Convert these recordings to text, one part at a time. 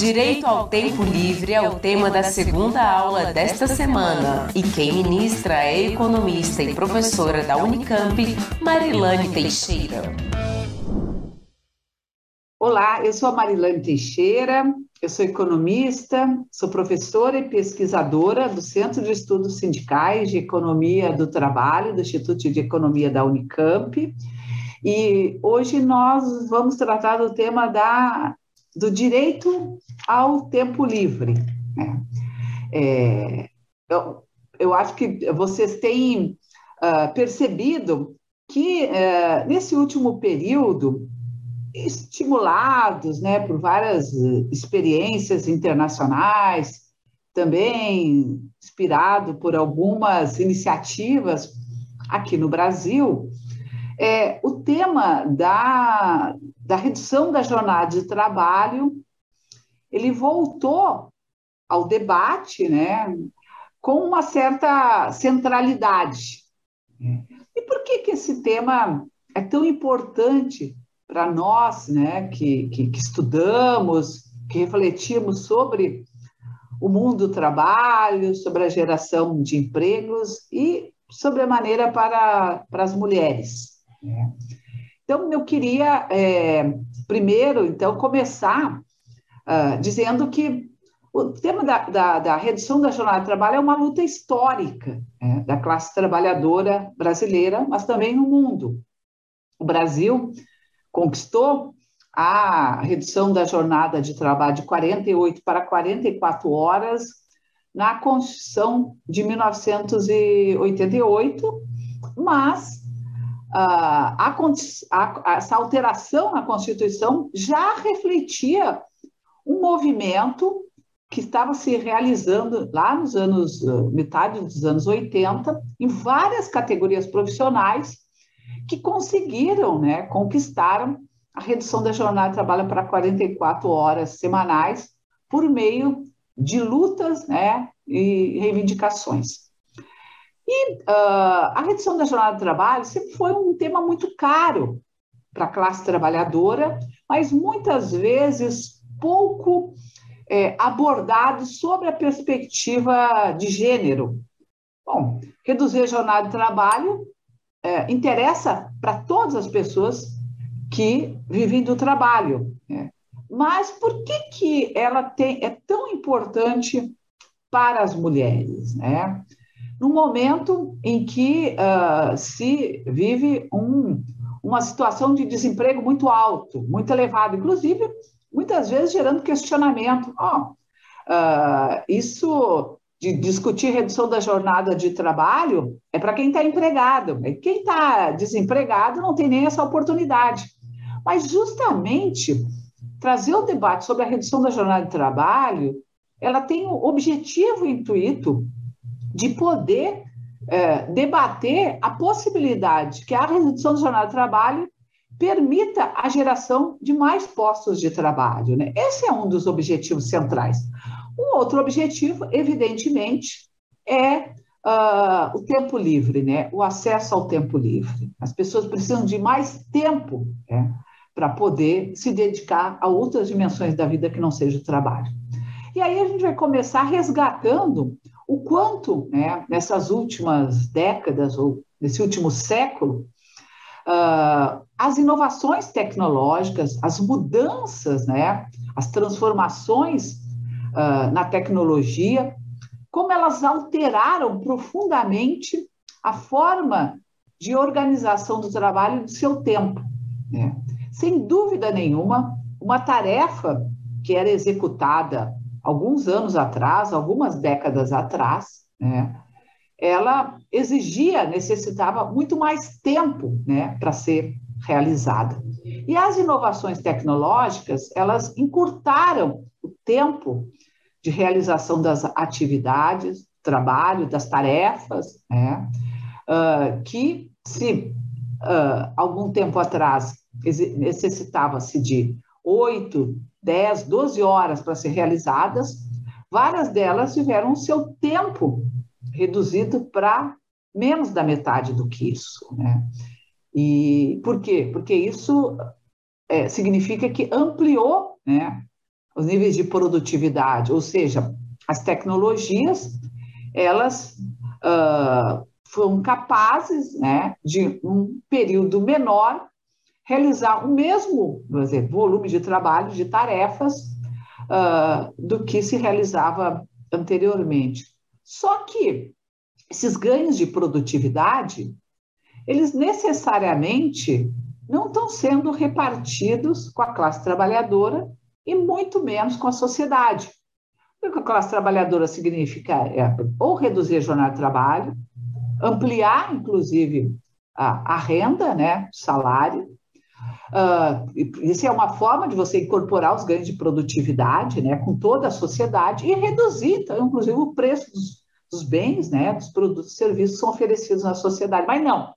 Direito ao tempo livre é o tema da segunda aula desta semana e quem ministra é economista e professora da Unicamp, Marilane Teixeira. Olá, eu sou a Marilane Teixeira, eu sou economista, sou professora e pesquisadora do Centro de Estudos Sindicais de Economia do Trabalho, do Instituto de Economia da Unicamp, e hoje nós vamos tratar do tema da do direito ao tempo livre. Né? É, eu, eu acho que vocês têm uh, percebido que uh, nesse último período, estimulados né, por várias experiências internacionais, também inspirado por algumas iniciativas aqui no Brasil, é, o tema da, da redução da jornada de trabalho, ele voltou ao debate, né, com uma certa centralidade. E por que, que esse tema é tão importante para nós, né, que, que, que, estudamos, que refletimos sobre o mundo do trabalho, sobre a geração de empregos e sobre a maneira para, para as mulheres? Né? Então, eu queria, é, primeiro, então, começar uh, dizendo que o tema da, da, da, redução da jornada de trabalho é uma luta histórica né, da classe trabalhadora brasileira, mas também no mundo. O Brasil conquistou a redução da jornada de trabalho de 48 para 44 horas na Constituição de 1988, mas a, a, essa alteração na Constituição já refletia um movimento que estava se realizando lá nos anos, metade dos anos 80, em várias categorias profissionais que conseguiram, né, conquistaram a redução da jornada de trabalho para 44 horas semanais por meio de lutas né, e reivindicações. E uh, a redução da jornada de trabalho sempre foi um tema muito caro para a classe trabalhadora, mas muitas vezes pouco é, abordado sobre a perspectiva de gênero. Bom, reduzir a jornada de trabalho é, interessa para todas as pessoas que vivem do trabalho. Né? Mas por que, que ela tem, é tão importante para as mulheres? Né? No momento em que uh, se vive um, uma situação de desemprego muito alto, muito elevado, inclusive muitas vezes gerando questionamento. Oh, uh, isso de discutir redução da jornada de trabalho é para quem está empregado. Quem está desempregado não tem nem essa oportunidade. Mas justamente trazer o debate sobre a redução da jornada de trabalho, ela tem o objetivo intuito de poder é, debater a possibilidade que a redução da jornada de trabalho permita a geração de mais postos de trabalho. Né? Esse é um dos objetivos centrais. Um outro objetivo, evidentemente, é uh, o tempo livre, né? o acesso ao tempo livre. As pessoas precisam de mais tempo né? para poder se dedicar a outras dimensões da vida que não seja o trabalho. E aí a gente vai começar resgatando o quanto, né, nessas últimas décadas, ou nesse último século, uh, as inovações tecnológicas, as mudanças, né, as transformações uh, na tecnologia, como elas alteraram profundamente a forma de organização do trabalho e do seu tempo. Né? Sem dúvida nenhuma, uma tarefa que era executada alguns anos atrás, algumas décadas atrás, né, ela exigia, necessitava muito mais tempo né, para ser realizada. E as inovações tecnológicas, elas encurtaram o tempo de realização das atividades, trabalho, das tarefas, né? Uh, que se uh, algum tempo atrás necessitava-se de 8, 10, 12 horas para ser realizadas, várias delas tiveram o seu tempo reduzido para menos da metade do que isso. Né? E por quê? Porque isso é, significa que ampliou né, os níveis de produtividade, ou seja, as tecnologias elas uh, foram capazes, né, de um período menor realizar o mesmo dizer, volume de trabalho, de tarefas, uh, do que se realizava anteriormente. Só que esses ganhos de produtividade, eles necessariamente não estão sendo repartidos com a classe trabalhadora e muito menos com a sociedade. O que a classe trabalhadora significa é ou reduzir a jornada de trabalho, ampliar, inclusive, a, a renda, né, salário. Uh, isso é uma forma de você incorporar os ganhos de produtividade né, com toda a sociedade e reduzir, então, inclusive, o preço dos, dos bens, né, dos produtos e serviços que são oferecidos na sociedade. Mas não,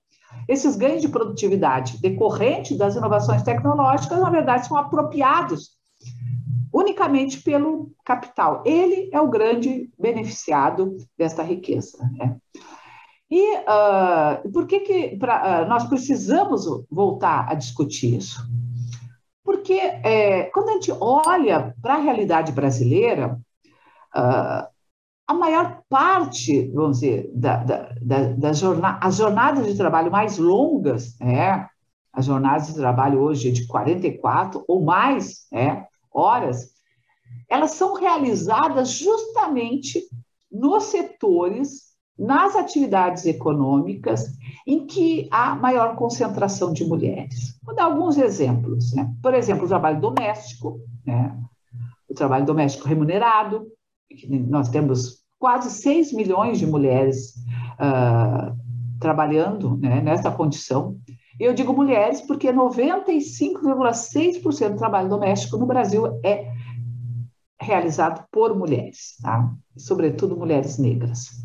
esses ganhos de produtividade decorrentes das inovações tecnológicas, na verdade, são apropriados unicamente pelo capital. Ele é o grande beneficiado desta riqueza. Né? E uh, por que, que pra, uh, nós precisamos voltar a discutir isso? Porque é, quando a gente olha para a realidade brasileira, uh, a maior parte, vamos dizer, da, da, da, da as jornadas de trabalho mais longas, né, as jornadas de trabalho hoje de 44 ou mais né, horas, elas são realizadas justamente nos setores, nas atividades econômicas em que há maior concentração de mulheres. Vou dar alguns exemplos. Né? Por exemplo, o trabalho doméstico, né? o trabalho doméstico remunerado, nós temos quase 6 milhões de mulheres uh, trabalhando né, nessa condição. Eu digo mulheres porque 95,6% do trabalho doméstico no Brasil é realizado por mulheres, tá? sobretudo mulheres negras.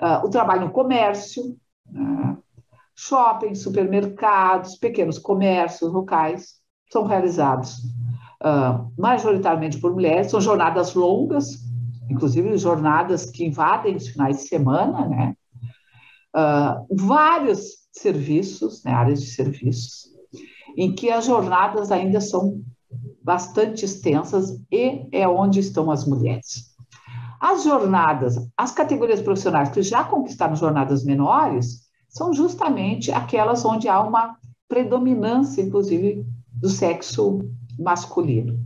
Uh, o trabalho no comércio, uh, shopping, supermercados, pequenos comércios locais são realizados uh, majoritariamente por mulheres, são jornadas longas, inclusive jornadas que invadem os finais de semana, né? Uh, vários serviços, né, áreas de serviços, em que as jornadas ainda são bastante extensas e é onde estão as mulheres. As jornadas, as categorias profissionais que já conquistaram jornadas menores, são justamente aquelas onde há uma predominância, inclusive, do sexo masculino.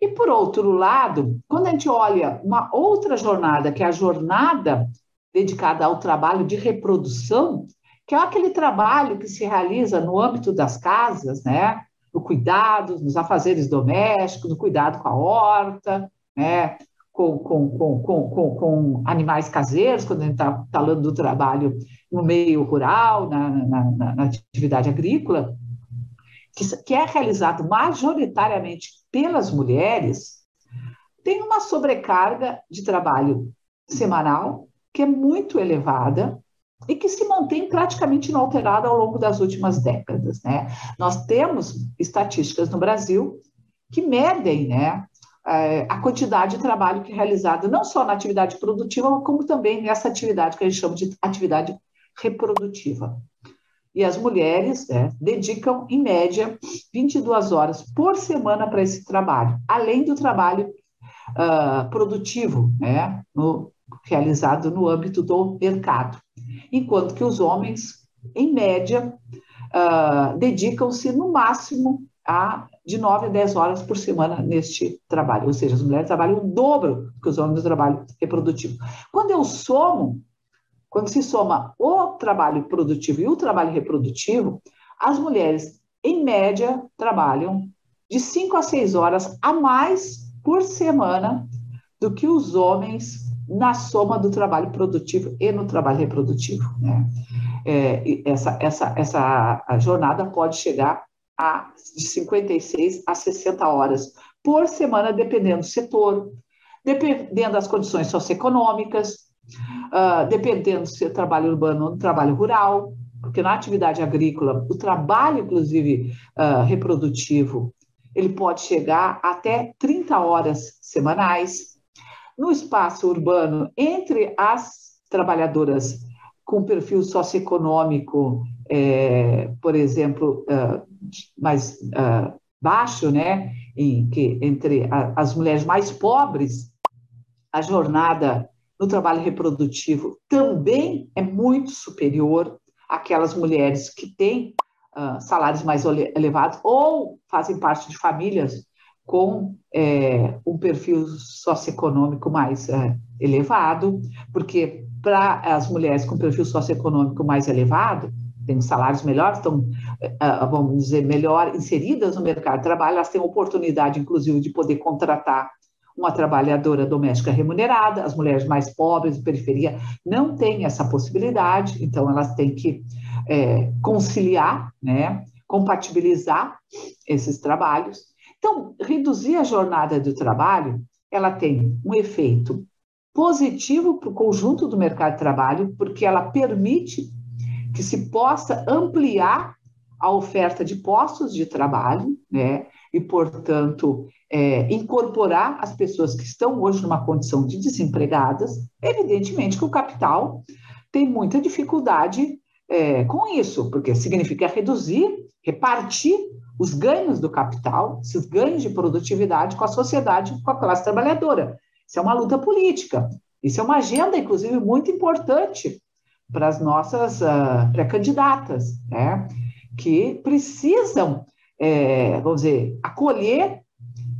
E, por outro lado, quando a gente olha uma outra jornada, que é a jornada dedicada ao trabalho de reprodução, que é aquele trabalho que se realiza no âmbito das casas, né? no cuidado, nos afazeres domésticos, no cuidado com a horta, né? Com, com, com, com, com animais caseiros, quando a gente está falando do trabalho no meio rural, na, na, na atividade agrícola, que, que é realizado majoritariamente pelas mulheres, tem uma sobrecarga de trabalho semanal que é muito elevada e que se mantém praticamente inalterada ao longo das últimas décadas. Né? Nós temos estatísticas no Brasil que medem né, é, a quantidade de trabalho que é realizado não só na atividade produtiva, como também nessa atividade que a gente chama de atividade reprodutiva. E as mulheres né, dedicam, em média, 22 horas por semana para esse trabalho, além do trabalho uh, produtivo, né, no, realizado no âmbito do mercado enquanto que os homens, em média, uh, dedicam-se no máximo a de 9 a 10 horas por semana neste trabalho, ou seja, as mulheres trabalham o dobro que os homens no trabalho reprodutivo. Quando eu somo, quando se soma o trabalho produtivo e o trabalho reprodutivo, as mulheres, em média, trabalham de 5 a 6 horas a mais por semana do que os homens na soma do trabalho produtivo e no trabalho reprodutivo. Né? É, essa, essa, essa jornada pode chegar a, de 56 a 60 horas por semana, dependendo do setor, dependendo das condições socioeconômicas, uh, dependendo se é trabalho urbano ou trabalho rural, porque na atividade agrícola, o trabalho, inclusive, uh, reprodutivo, ele pode chegar até 30 horas semanais. No espaço urbano, entre as trabalhadoras com perfil socioeconômico, é, por exemplo, uh, mais uh, baixo, né, em que entre a, as mulheres mais pobres, a jornada no trabalho reprodutivo também é muito superior àquelas mulheres que têm uh, salários mais elevados ou fazem parte de famílias com é, um perfil socioeconômico mais é, elevado, porque para as mulheres com perfil socioeconômico mais elevado, têm salários melhores, estão, é, é, vamos dizer, melhor inseridas no mercado de trabalho, elas têm oportunidade, inclusive, de poder contratar uma trabalhadora doméstica remunerada, as mulheres mais pobres, de periferia, não têm essa possibilidade, então elas têm que é, conciliar, né, compatibilizar esses trabalhos. Então, reduzir a jornada do trabalho, ela tem um efeito positivo para o conjunto do mercado de trabalho, porque ela permite que se possa ampliar a oferta de postos de trabalho, né? E, portanto, é, incorporar as pessoas que estão hoje numa condição de desempregadas. Evidentemente que o capital tem muita dificuldade é, com isso, porque significa reduzir, repartir os ganhos do capital, esses ganhos de produtividade com a sociedade, com a classe trabalhadora. Isso é uma luta política. Isso é uma agenda, inclusive, muito importante para as nossas uh, pré-candidatas, né? que precisam, é, vamos dizer, acolher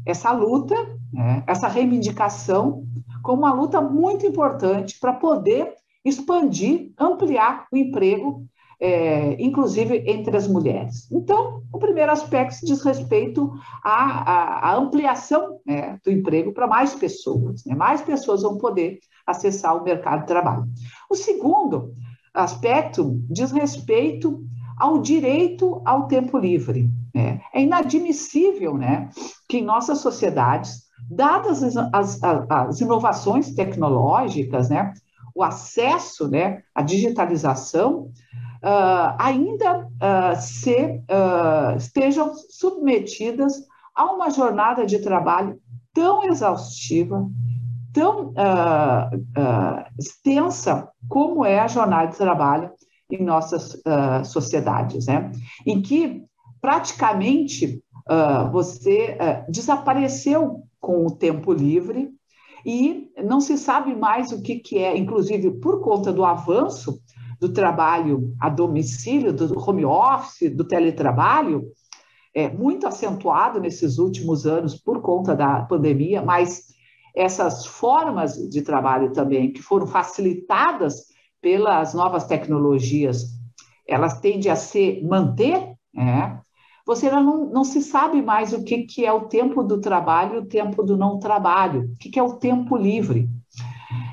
essa luta, né? essa reivindicação, como uma luta muito importante para poder expandir, ampliar o emprego, é, inclusive entre as mulheres. Então, o primeiro aspecto diz respeito à, à, à ampliação né, do emprego para mais pessoas. Né? Mais pessoas vão poder acessar o mercado de trabalho. O segundo aspecto diz respeito ao direito ao tempo livre. Né? É inadmissível né, que em nossas sociedades, dadas as, as, as inovações tecnológicas, né, o acesso né, à digitalização, uh, ainda uh, se, uh, estejam submetidas a uma jornada de trabalho tão exaustiva, tão extensa como é a jornada de trabalho em nossas sociedades, né? em que praticamente você desapareceu com o tempo livre, e não se sabe mais o que, que é, inclusive por conta do avanço do trabalho a domicílio, do home office, do teletrabalho, é muito acentuado nesses últimos anos por conta da pandemia, mas essas formas de trabalho também que foram facilitadas pelas novas tecnologias, elas tendem a se manter, né? você não, não se sabe mais o que, que é o tempo do trabalho e o tempo do não trabalho, o que, que é o tempo livre.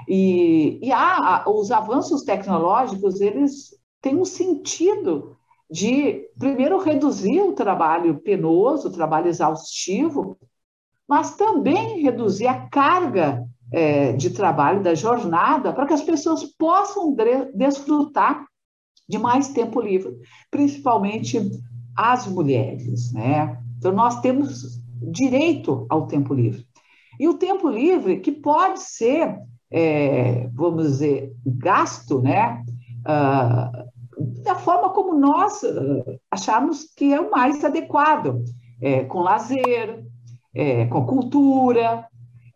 E, e há, os avanços tecnológicos, eles têm um sentido de, primeiro, reduzir o trabalho penoso, o trabalho exaustivo, mas também reduzir a carga é, de trabalho, da jornada, para que as pessoas possam desfrutar de mais tempo livre, principalmente as mulheres, né? Então, nós temos direito ao tempo livre. E o tempo livre que pode ser, é, vamos dizer, gasto, né? Uh, da forma como nós uh, achamos que é o mais adequado, é, com lazer, é, com cultura,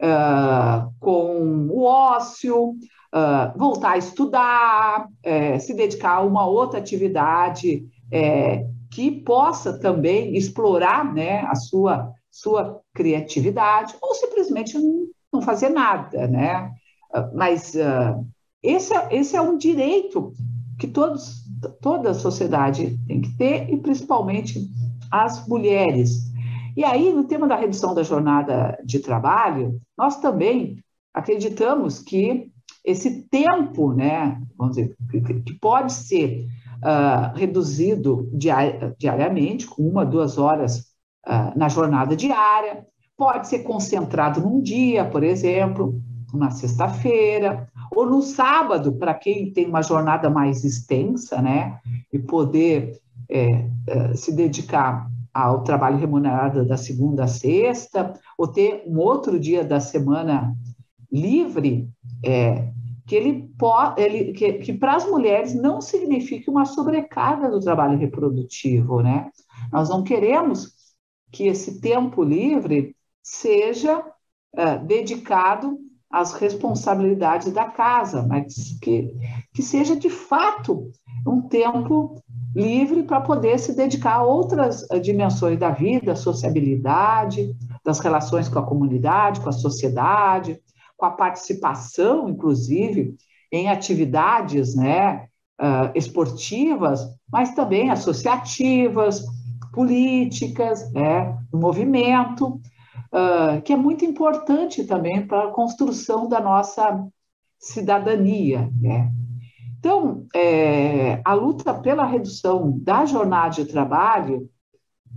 uh, com o ócio, voltar a estudar, é, se dedicar a uma outra atividade é, que possa também explorar né, a sua, sua criatividade, ou simplesmente não, não fazer nada, né? Mas uh, esse, é, esse é um direito que todos, toda a sociedade tem que ter, e principalmente as mulheres. E aí, no tema da redução da jornada de trabalho, nós também acreditamos que esse tempo, né, vamos dizer, que pode ser uh, reduzido diariamente, com uma, duas horas uh, na jornada diária, pode ser concentrado num dia, por exemplo, na sexta-feira, ou no sábado, para quem tem uma jornada mais extensa, né, e poder é, é, se dedicar ao trabalho remunerado da segunda a sexta, ou ter um outro dia da semana livre, é, que ele ele, que, que para as mulheres não signifique uma sobrecarga do trabalho reprodutivo, né? Nós não queremos que esse tempo livre seja é, dedicado às responsabilidades da casa, mas que, que seja de fato um tempo livre para poder se dedicar a outras eh, dimensões da vida, sociabilidade, das relações com a comunidade, com a sociedade, com a participação, inclusive, em atividades né, uh, esportivas, mas também associativas, políticas, né, movimento, que é muito importante também para a construção da nossa cidadania. Né? Então, é, a luta pela redução da jornada de trabalho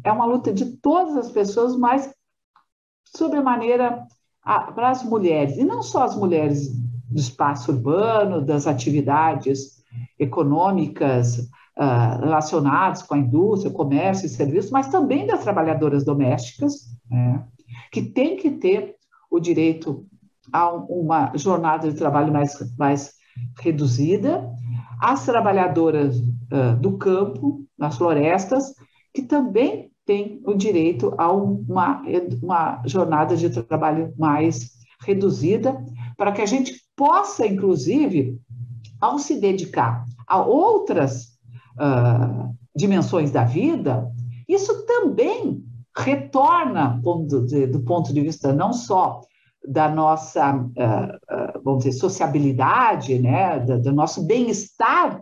é uma luta de todas as pessoas, mas, sobremaneira, para as mulheres, e não só as mulheres do espaço urbano, das atividades econômicas uh, relacionadas com a indústria, comércio e serviços, mas também das trabalhadoras domésticas, né, que têm que ter o direito a uma jornada de trabalho mais, mais reduzida, as trabalhadoras uh, do campo, nas florestas, que também têm o direito a uma, uma jornada de trabalho mais reduzida, para que a gente possa, inclusive, ao se dedicar a outras uh, dimensões da vida, isso também retorna, do, do ponto de vista não só da nossa, uh, uh, vamos dizer, sociabilidade, né, do, do nosso bem-estar,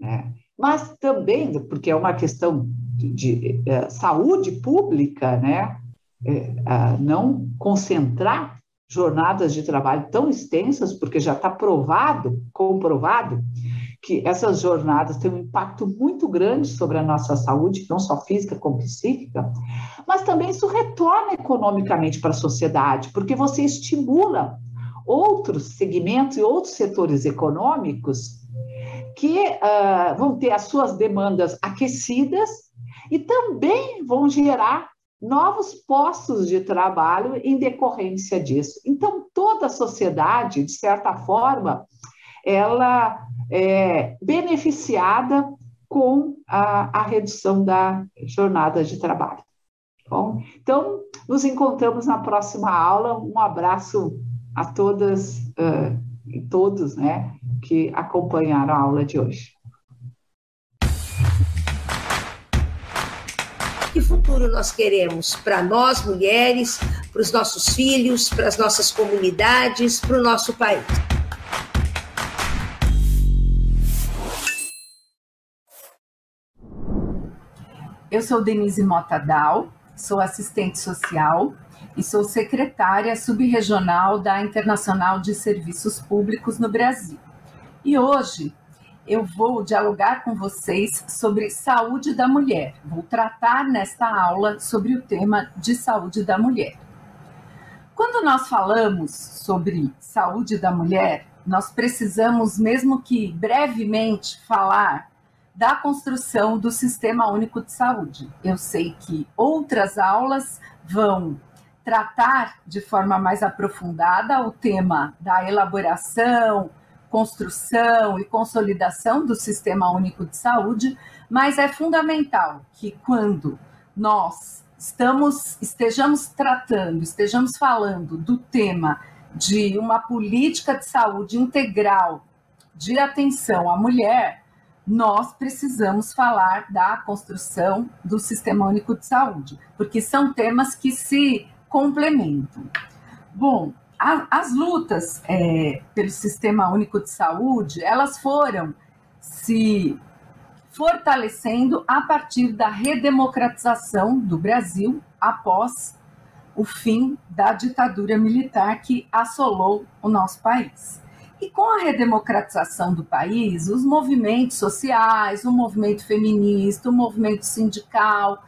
né, mas também, porque é uma questão de, de uh, saúde pública, né, não concentrar jornadas de trabalho tão extensas, porque já está provado, comprovado, que essas jornadas têm um impacto muito grande sobre a nossa saúde, não só física como psíquica, mas também isso retorna economicamente para a sociedade, porque você estimula outros segmentos e outros setores econômicos que uh, vão ter as suas demandas aquecidas e também vão gerar novos postos de trabalho em decorrência disso. Então, toda a sociedade, de certa forma, ela é beneficiada com a, a redução da jornada de trabalho. Bom, então, nos encontramos na próxima aula. Um abraço a todas uh, e todos né, que acompanharam a aula de hoje. Que futuro nós queremos para nós, mulheres, para os nossos filhos, para as nossas comunidades, para o nosso país? Eu sou Denise Mota Dal, sou assistente social e sou secretária subregional da Internacional de Serviços Públicos no Brasil. E hoje eu vou dialogar com vocês sobre saúde da mulher. Vou tratar nesta aula sobre o tema de saúde da mulher. Quando nós falamos sobre saúde da mulher, nós precisamos, mesmo que brevemente, falar da construção do Sistema Único de Saúde. Eu sei que outras aulas vão tratar de forma mais aprofundada o tema da elaboração, construção e consolidação do Sistema Único de Saúde, mas é fundamental que quando nós estamos estejamos tratando, estejamos falando do tema de uma política de saúde integral de atenção à mulher, nós precisamos falar da construção do Sistema Único de Saúde, porque são temas que se complementam. Bom, a, as lutas é, pelo Sistema Único de Saúde, elas foram se fortalecendo a partir da redemocratização do Brasil após o fim da ditadura militar que assolou o nosso país. E com a redemocratização do país, os movimentos sociais, o movimento feminista, o movimento sindical,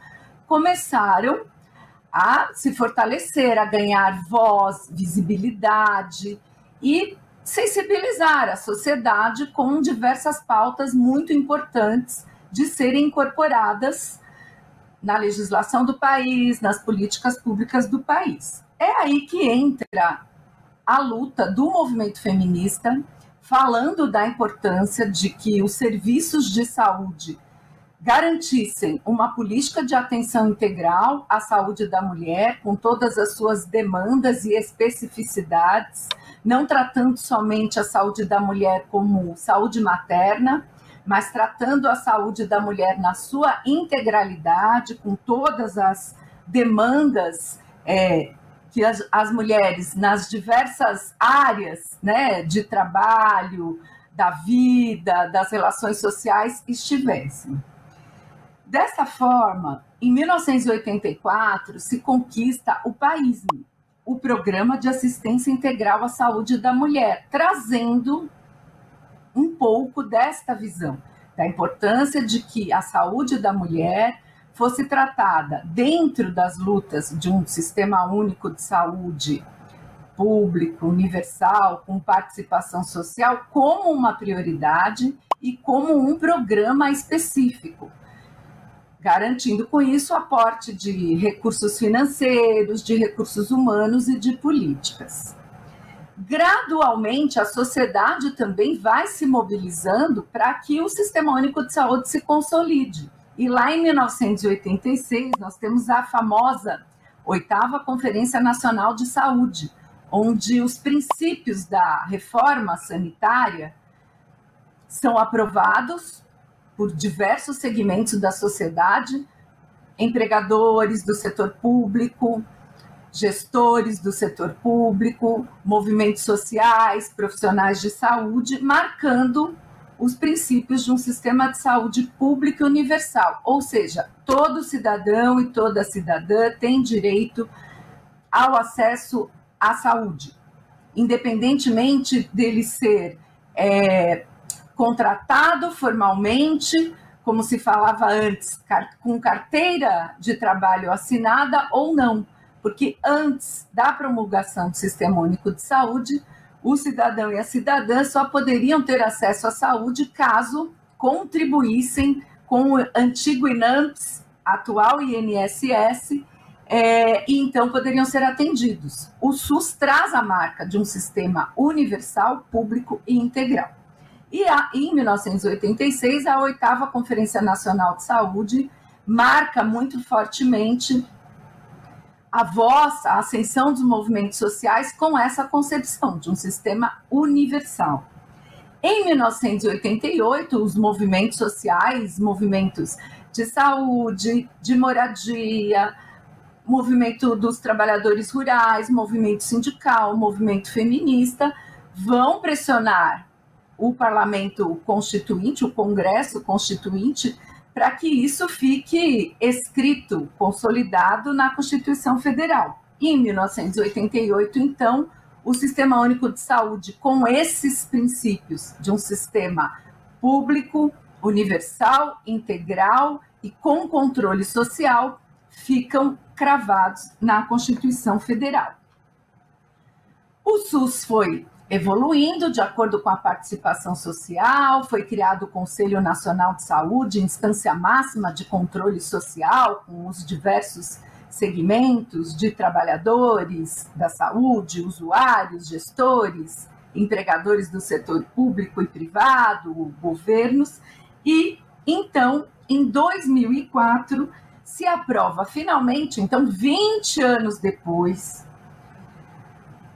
começaram a se fortalecer, a ganhar voz, visibilidade e sensibilizar a sociedade com diversas pautas muito importantes de serem incorporadas na legislação do país, nas políticas públicas do país. É aí que entra a luta do movimento feminista, falando da importância de que os serviços de saúde garantissem uma política de atenção integral à saúde da mulher, com todas as suas demandas e especificidades, não tratando somente a saúde da mulher como saúde materna, mas tratando a saúde da mulher na sua integralidade, com todas as demandas é, que as, as, mulheres nas diversas áreas né, de trabalho, da vida, das relações sociais estivessem. Dessa forma, em 1984, se conquista o PAISME, o Programa de Assistência Integral à Saúde da Mulher, trazendo um pouco desta visão, da importância de que a saúde da mulher fosse tratada dentro das lutas de um sistema único de saúde público, universal, com participação social, como uma prioridade e como um programa específico garantindo com isso aporte de recursos financeiros, de recursos humanos e de políticas. Gradualmente, a sociedade também vai se mobilizando para que o Sistema Único de Saúde se consolide. E lá em 1986, nós temos a famosa oitava Conferência Nacional de Saúde, onde os princípios da reforma sanitária são aprovados por diversos segmentos da sociedade, empregadores do setor público, gestores do setor público, movimentos sociais, profissionais de saúde, marcando os princípios de um sistema de saúde público e universal, ou seja, todo cidadão e toda cidadã tem direito ao acesso à saúde, independentemente dele ser é, contratado formalmente, como se falava antes, com carteira de trabalho assinada ou não, porque antes da promulgação do Sistema Único de Saúde, o cidadão e a cidadã só poderiam ter acesso à saúde caso contribuíssem com o antigo INAMPS, atual INSS, é, e então poderiam ser atendidos. O SUS traz a marca de um sistema universal, público e integral. E a, em 1986, a oitava Conferência Nacional de Saúde marca muito fortemente a voz, a ascensão dos movimentos sociais com essa concepção de um sistema universal. Em 1988, os movimentos sociais, movimentos de saúde, de moradia, movimento dos trabalhadores rurais, movimento sindical, movimento feminista, vão pressionar o parlamento constituinte, o Congresso Constituinte, para que isso fique escrito, consolidado na Constituição Federal. Em 1988, então, o Sistema Único de Saúde, com esses princípios de um sistema público, universal, integral e com controle social, ficam cravados na Constituição Federal. O SUS foi evoluindo de acordo com a participação social, foi criado o Conselho Nacional de Saúde, instância máxima de controle social, com os diversos segmentos de trabalhadores da saúde, usuários, gestores, empregadores do setor público e privado, governos, e então, em 2004, se aprova finalmente, então 20 anos depois,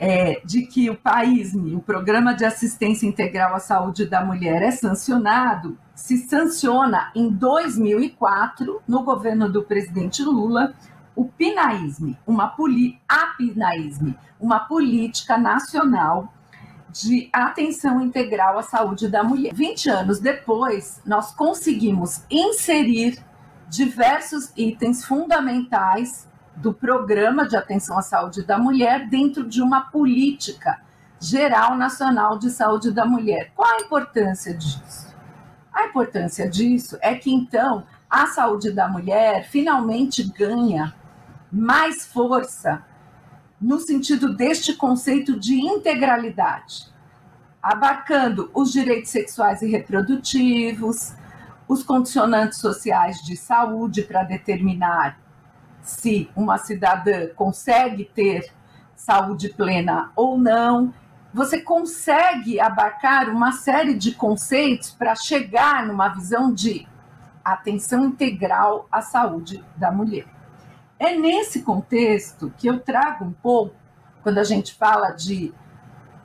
é, de que o PAISME, o Programa de Assistência Integral à Saúde da Mulher, é sancionado, se sanciona em 2004, no governo do presidente Lula, o PINAISME, uma, poli, a PINAISME, uma política nacional de atenção integral à saúde da mulher. 20 anos depois, nós conseguimos inserir diversos itens fundamentais do Programa de Atenção à Saúde da Mulher dentro de uma política Geral Nacional de Saúde da Mulher. Qual a importância disso? A importância disso é que então a saúde da mulher finalmente ganha mais força no sentido deste conceito de integralidade, abarcando os direitos sexuais e reprodutivos, os condicionantes sociais de saúde para determinar se uma cidadã consegue ter saúde plena ou não. Você consegue abarcar uma série de conceitos para chegar numa visão de atenção integral à saúde da mulher. É nesse contexto que eu trago um pouco, quando a gente fala de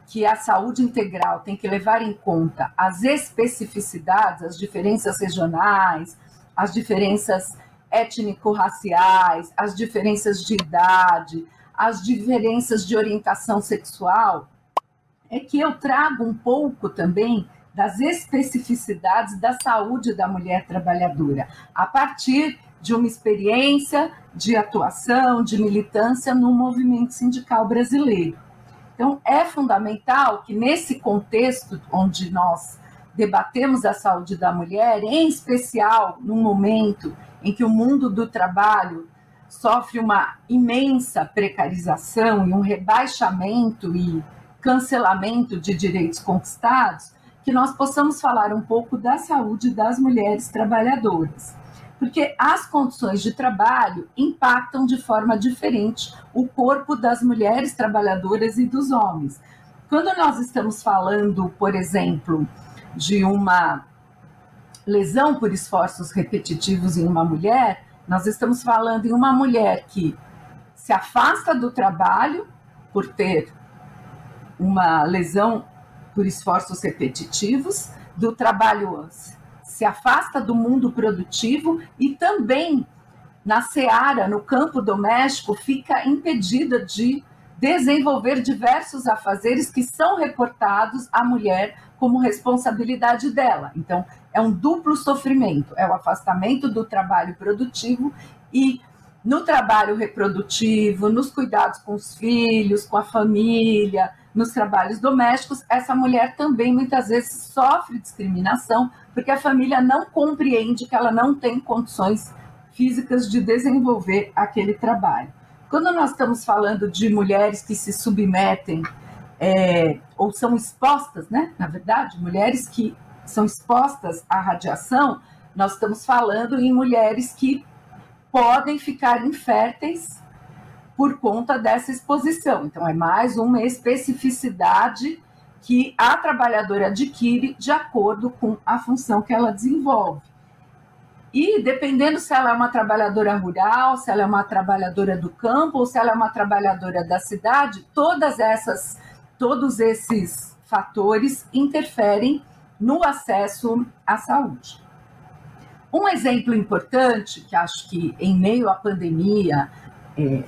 que a saúde integral tem que levar em conta as especificidades, as diferenças regionais, as diferenças étnico-raciais, as diferenças de idade, as diferenças de orientação sexual, é que eu trago um pouco também das especificidades da saúde da mulher trabalhadora, a partir de uma experiência de atuação, de militância no movimento sindical brasileiro. Então, é fundamental que, nesse contexto onde nós debatemos a saúde da mulher, em especial no momento em que o mundo do trabalho sofre uma imensa precarização e um rebaixamento e cancelamento de direitos conquistados, que nós possamos falar um pouco da saúde das mulheres trabalhadoras porque as condições de trabalho impactam de forma diferente o corpo das mulheres trabalhadoras e dos homens. Quando nós estamos falando, por exemplo, de uma lesão por esforços repetitivos em uma mulher, nós estamos falando em uma mulher que se afasta do trabalho por ter uma lesão por esforços repetitivos, do trabalho se afasta do mundo produtivo e também na seara, no campo doméstico, fica impedida de desenvolver diversos afazeres que são reportados à mulher como responsabilidade dela. Então, é um duplo sofrimento: é o afastamento do trabalho produtivo e no trabalho reprodutivo, nos cuidados com os filhos, com a família, nos trabalhos domésticos, essa mulher também muitas vezes sofre discriminação porque a família não compreende que ela não tem condições físicas de desenvolver aquele trabalho. Quando nós estamos falando de mulheres que se submetem é, ou são expostas, né? Na verdade, mulheres que são expostas à radiação, nós estamos falando em mulheres que podem ficar inférteis por conta dessa exposição. Então, é mais uma especificidade que a trabalhadora adquire de acordo com a função que ela desenvolve. E dependendo se ela é uma trabalhadora rural, se ela é uma trabalhadora do campo ou se ela é uma trabalhadora da cidade, todas essas, todos esses fatores interferem no acesso à saúde. Um exemplo importante, que acho que em meio à pandemia é,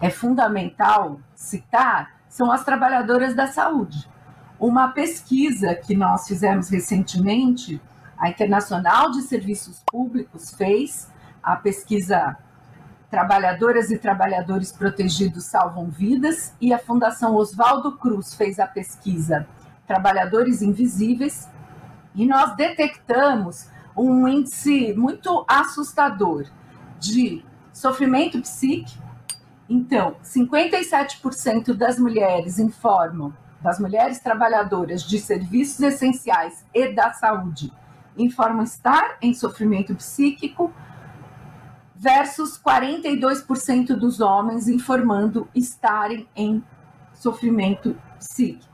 é fundamental citar, são as trabalhadoras da saúde uma pesquisa que nós fizemos recentemente, a Internacional de Serviços Públicos fez, a pesquisa Trabalhadoras e Trabalhadores Protegidos Salvam Vidas, e a Fundação Oswaldo Cruz fez a pesquisa Trabalhadores Invisíveis, e nós detectamos um índice muito assustador de sofrimento psíquico. Então, 57% das mulheres informam das mulheres trabalhadoras de serviços essenciais e da saúde informam estar em sofrimento psíquico, versus 42% dos homens informando estarem em sofrimento psíquico.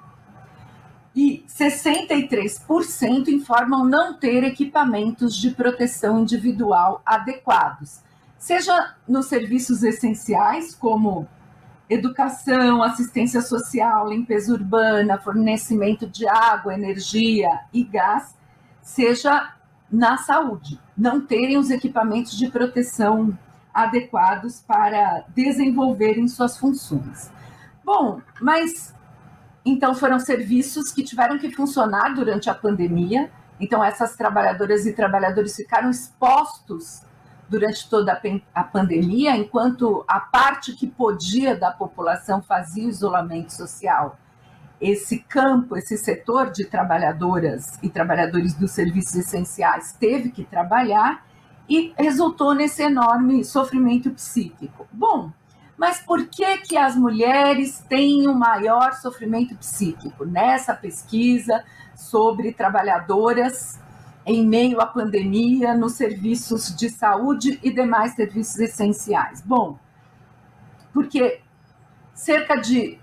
E 63% informam não ter equipamentos de proteção individual adequados, seja nos serviços essenciais, como educação, assistência social, limpeza urbana, fornecimento de água, energia e gás, seja na saúde, não terem os equipamentos de proteção adequados para desenvolverem suas funções. Bom, mas então foram serviços que tiveram que funcionar durante a pandemia. Então essas trabalhadoras e trabalhadores ficaram expostos durante toda a pandemia, enquanto a parte que podia da população fazia isolamento social esse campo, esse setor de trabalhadoras e trabalhadores dos serviços essenciais teve que trabalhar e resultou nesse enorme sofrimento psíquico. Bom, mas por que que as mulheres têm o maior sofrimento psíquico? Nessa pesquisa sobre trabalhadoras em meio à pandemia nos serviços de saúde e demais serviços essenciais. Bom, porque cerca de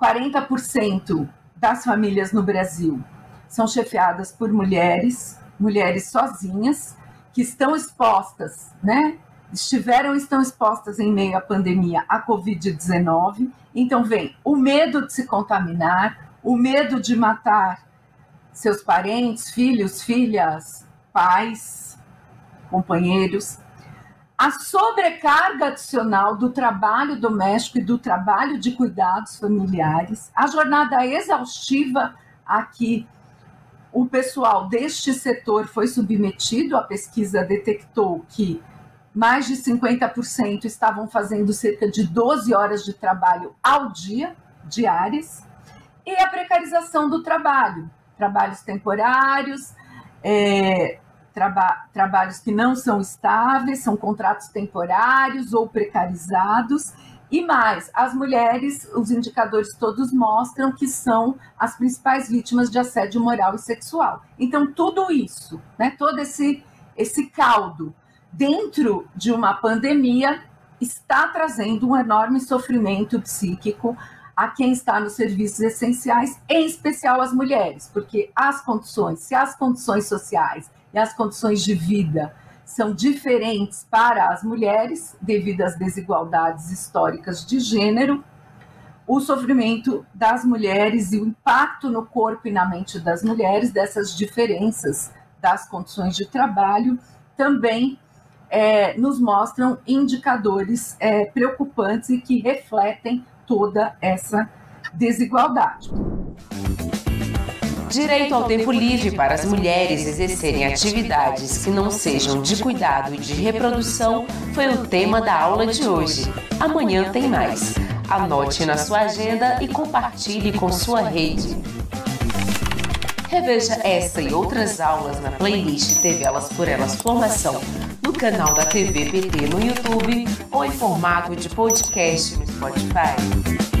40% das famílias no Brasil são chefiadas por mulheres, mulheres sozinhas, que estão expostas, né? Estiveram estão expostas em meio à pandemia à Covid-19. Então, vem o medo de se contaminar, o medo de matar seus parentes, filhos, filhas, pais, companheiros, a sobrecarga adicional do trabalho doméstico e do trabalho de cuidados familiares, a jornada exaustiva a que o pessoal deste setor foi submetido, a pesquisa detectou que mais de 50% estavam fazendo cerca de 12 horas de trabalho ao dia, diárias, e a precarização do trabalho, trabalhos temporários, é, traba trabalhos que não são estáveis, são contratos temporários ou precarizados. E mais, as mulheres, os indicadores todos mostram que são as principais vítimas de assédio moral e sexual. Então, tudo isso, né, todo esse, esse caldo dentro de uma pandemia está trazendo um enorme sofrimento psíquico a quem está nos serviços essenciais, em especial as mulheres, porque as condições, se as condições sociais e as condições de vida são diferentes para as mulheres, devido às desigualdades históricas de gênero, o sofrimento das mulheres e o impacto no corpo e na mente das mulheres dessas diferenças das condições de trabalho também é, nos mostram indicadores é, preocupantes e que refletem toda essa desigualdade. Direito ao tempo livre para as mulheres exercerem atividades que não sejam de cuidado e de reprodução foi o tema da aula de hoje. Amanhã tem mais. Anote na sua agenda e compartilhe com sua rede. Reveja essa e outras aulas na playlist TV Elas por Elas Formação, no canal da TV PT no YouTube ou em formato de podcast no Spotify.